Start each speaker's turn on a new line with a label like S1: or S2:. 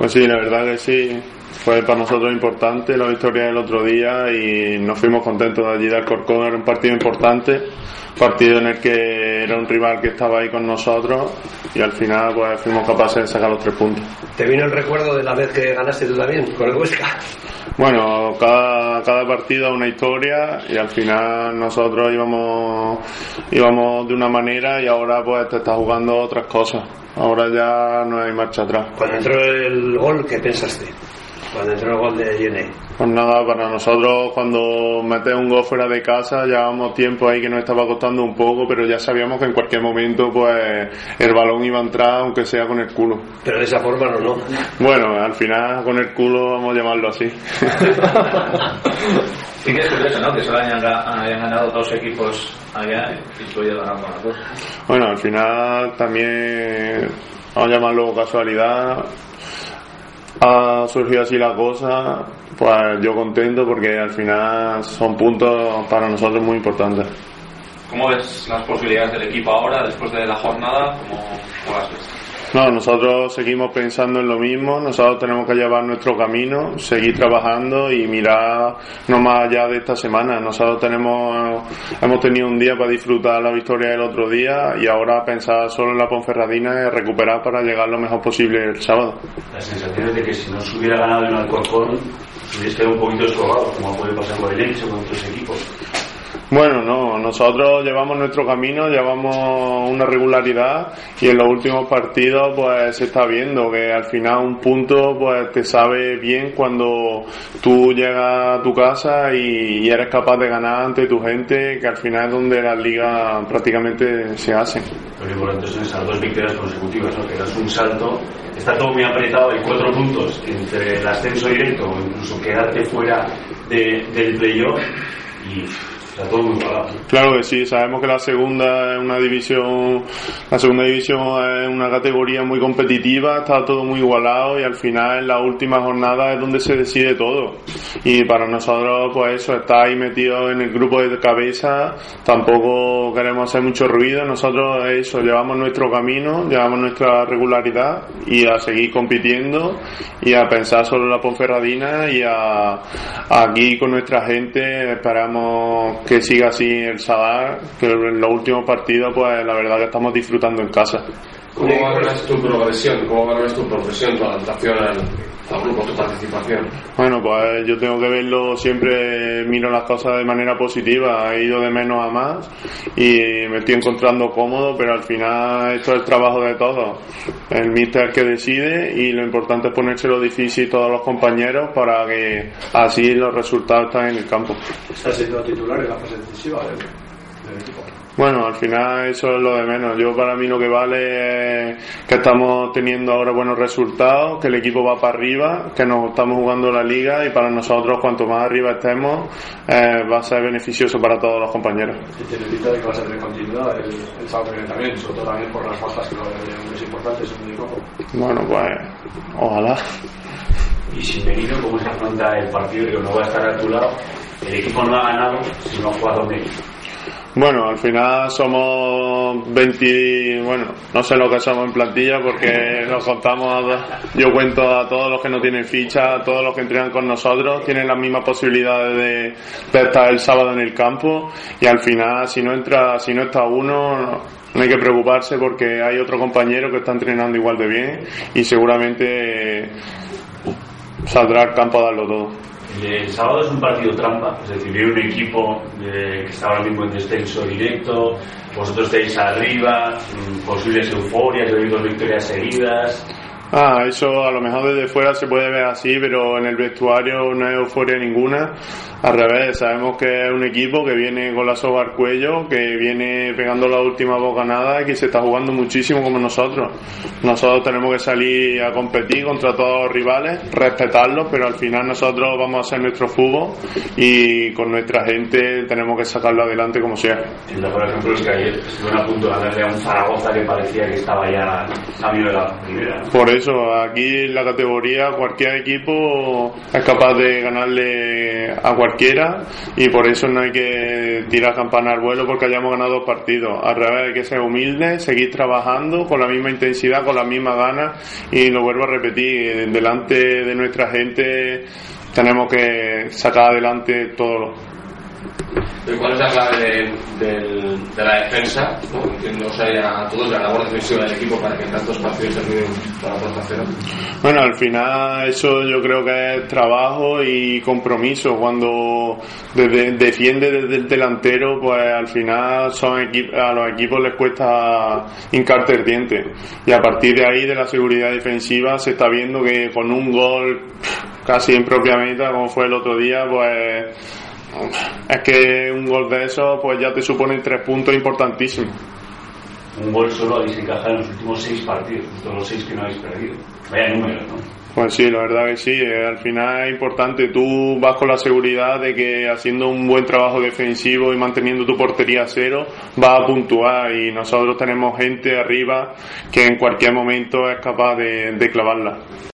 S1: Pues sí, la verdad que sí. Fue para nosotros importante la victoria del otro día y nos fuimos contentos de allí de Alcorcón. Era un partido importante, partido en el que era un rival que estaba ahí con nosotros y al final pues fuimos capaces de sacar los tres puntos.
S2: ¿Te vino el recuerdo de la vez que ganaste tú también con el Huesca?
S1: Bueno, cada, cada partido una historia y al final nosotros íbamos, íbamos de una manera y ahora pues te está jugando otras cosas. Ahora ya no hay marcha atrás.
S2: Cuando entró el gol, ¿qué pensaste? Cuando entró el gol de Yene.
S1: Pues nada, para nosotros cuando metes un gol fuera de casa, llevábamos tiempo ahí que nos estaba costando un poco, pero ya sabíamos que en cualquier momento pues el balón iba a entrar aunque sea con el culo.
S2: Pero de esa forma no, no.
S1: Bueno, al final con el culo vamos a llamarlo así.
S3: Sí que es curioso, ¿no? Que solo hayan, hayan ganado dos equipos allá y tú hayas ganado.
S1: Bueno, al final también, vamos a llamarlo casualidad, ha surgido así la cosa, pues yo contento porque al final son puntos para nosotros muy importantes.
S3: ¿Cómo ves las posibilidades del equipo ahora, después de la jornada? ¿Cómo, cómo?
S1: No, nosotros seguimos pensando en lo mismo, nosotros tenemos que llevar nuestro camino, seguir trabajando y mirar no más allá de esta semana. Nosotros tenemos, hemos tenido un día para disfrutar la victoria del otro día y ahora pensar solo en la Ponferradina y recuperar para llegar lo mejor posible el sábado.
S4: La sensación es de que si no se hubiera ganado en Alcorcón, hubiese quedado un poquito descolgado, como puede pasar con el Elche o con otros equipos.
S1: Bueno, no, nosotros llevamos nuestro camino, llevamos una regularidad y en los últimos partidos pues se está viendo que al final un punto pues te sabe bien cuando tú llegas a tu casa y, y eres capaz de ganar ante tu gente, que al final es donde las ligas prácticamente se hacen.
S4: Lo importante son esas dos victorias consecutivas, ¿no? que das un salto. Está todo muy apretado, hay cuatro puntos entre el ascenso directo o incluso quedarte fuera de- del playoff y
S1: Claro que sí, sabemos que la segunda es una división, la segunda división es una categoría muy competitiva, está todo muy igualado y al final en la última jornada es donde se decide todo. Y para nosotros, pues eso, está ahí metido en el grupo de cabeza, tampoco queremos hacer mucho ruido, nosotros eso, llevamos nuestro camino, llevamos nuestra regularidad y a seguir compitiendo y a pensar solo en la Ponferradina y a, aquí con nuestra gente esperamos que siga así el Sadar, que en los últimos partidos pues la verdad que estamos disfrutando en casa.
S5: ¿Cómo valoras tu progresión? ¿Cómo valoras tu profesión, tu adaptación al, tu participación?
S1: Bueno, pues yo tengo que verlo siempre, miro las cosas de manera positiva, he ido de menos a más y me estoy encontrando cómodo, pero al final esto es el trabajo de todos. El míster es el que decide y lo importante es ponérselo difícil todos los compañeros para que así los resultados estén en el campo.
S2: Estás siendo titular en la fase decisiva del, del equipo.
S1: Bueno, al final eso es lo de menos. Yo para mí lo que vale es que estamos teniendo ahora buenos resultados, que el equipo va para arriba, que nos estamos jugando la liga y para nosotros cuanto más arriba estemos eh, va a ser beneficioso para todos los compañeros.
S6: Y tiene pinta de que vas a tener continuidad el, el sábado que también, sobre todo también por las bajas que va de hombres importantes en el equipo.
S1: Bueno, pues ojalá.
S4: Y sin venido, ¿cómo se afronta el partido? Digo, no voy a estar a tu lado. El equipo no ha ganado si no ha jugado medio.
S1: Bueno, al final somos 20, bueno, no sé lo que somos en plantilla porque nos contamos, yo cuento a todos los que no tienen ficha, a todos los que entrenan con nosotros, tienen las mismas posibilidades de, de estar el sábado en el campo y al final si no entra, si no está uno, no, hay que preocuparse porque hay otro compañero que está entrenando igual de bien y seguramente saldrá al campo a darlo todo.
S4: El sábado es un partido trampa, es decir, viene un equipo eh, que está ahora mismo en descenso directo, vosotros estáis arriba, mm, posibles euforias, habéis dos victorias seguidas.
S1: Ah, eso a lo mejor desde fuera se puede ver así, pero en el vestuario no hay euforia ninguna. Al revés, sabemos que es un equipo que viene con la soga al cuello, que viene pegando la última bocanada y que se está jugando muchísimo como nosotros. Nosotros tenemos que salir a competir contra todos los rivales, respetarlos, pero al final nosotros vamos a hacer nuestro fútbol y con nuestra gente tenemos que sacarlo adelante como sea.
S4: Por ejemplo, es que ayer estuvieron a punto de ganarle a un Zaragoza que parecía que estaba ya medio de la primera.
S1: Por eso, aquí en la categoría cualquier equipo es capaz de ganarle a cualquier cualquiera y por eso no hay que tirar campana al vuelo porque hayamos ganado dos partidos. Al revés, hay que ser humilde, seguir trabajando con la misma intensidad, con las mismas ganas y lo vuelvo a repetir, delante de nuestra gente tenemos que sacar adelante todo.
S5: ¿Cuál es la clave de, del- de la defensa? ¿no? Entiendo, o sea, ya a todos, la labor defensiva del equipo para que tantos partidos terminen para la puerta cero.
S1: Bueno, al final eso yo creo que es trabajo y compromiso. Cuando defiende desde el delantero, pues al final son a los equipos les cuesta hincarte el diente. Y a partir de ahí, de la seguridad defensiva, se está viendo que con un gol casi en propia meta, como fue el otro día, pues es que un gol de esos pues ya te supone tres puntos importantísimos.
S4: Un gol solo habéis encajado en los últimos seis partidos, todos los seis que no habéis perdido. Vaya números, ¿no?
S1: Pues sí, la verdad que sí. eh, Al final es importante. Tú vas con la seguridad de que haciendo un buen trabajo defensivo y manteniendo tu portería a cero, vas a puntuar. Y nosotros tenemos gente arriba que en cualquier momento es capaz de, de clavarla.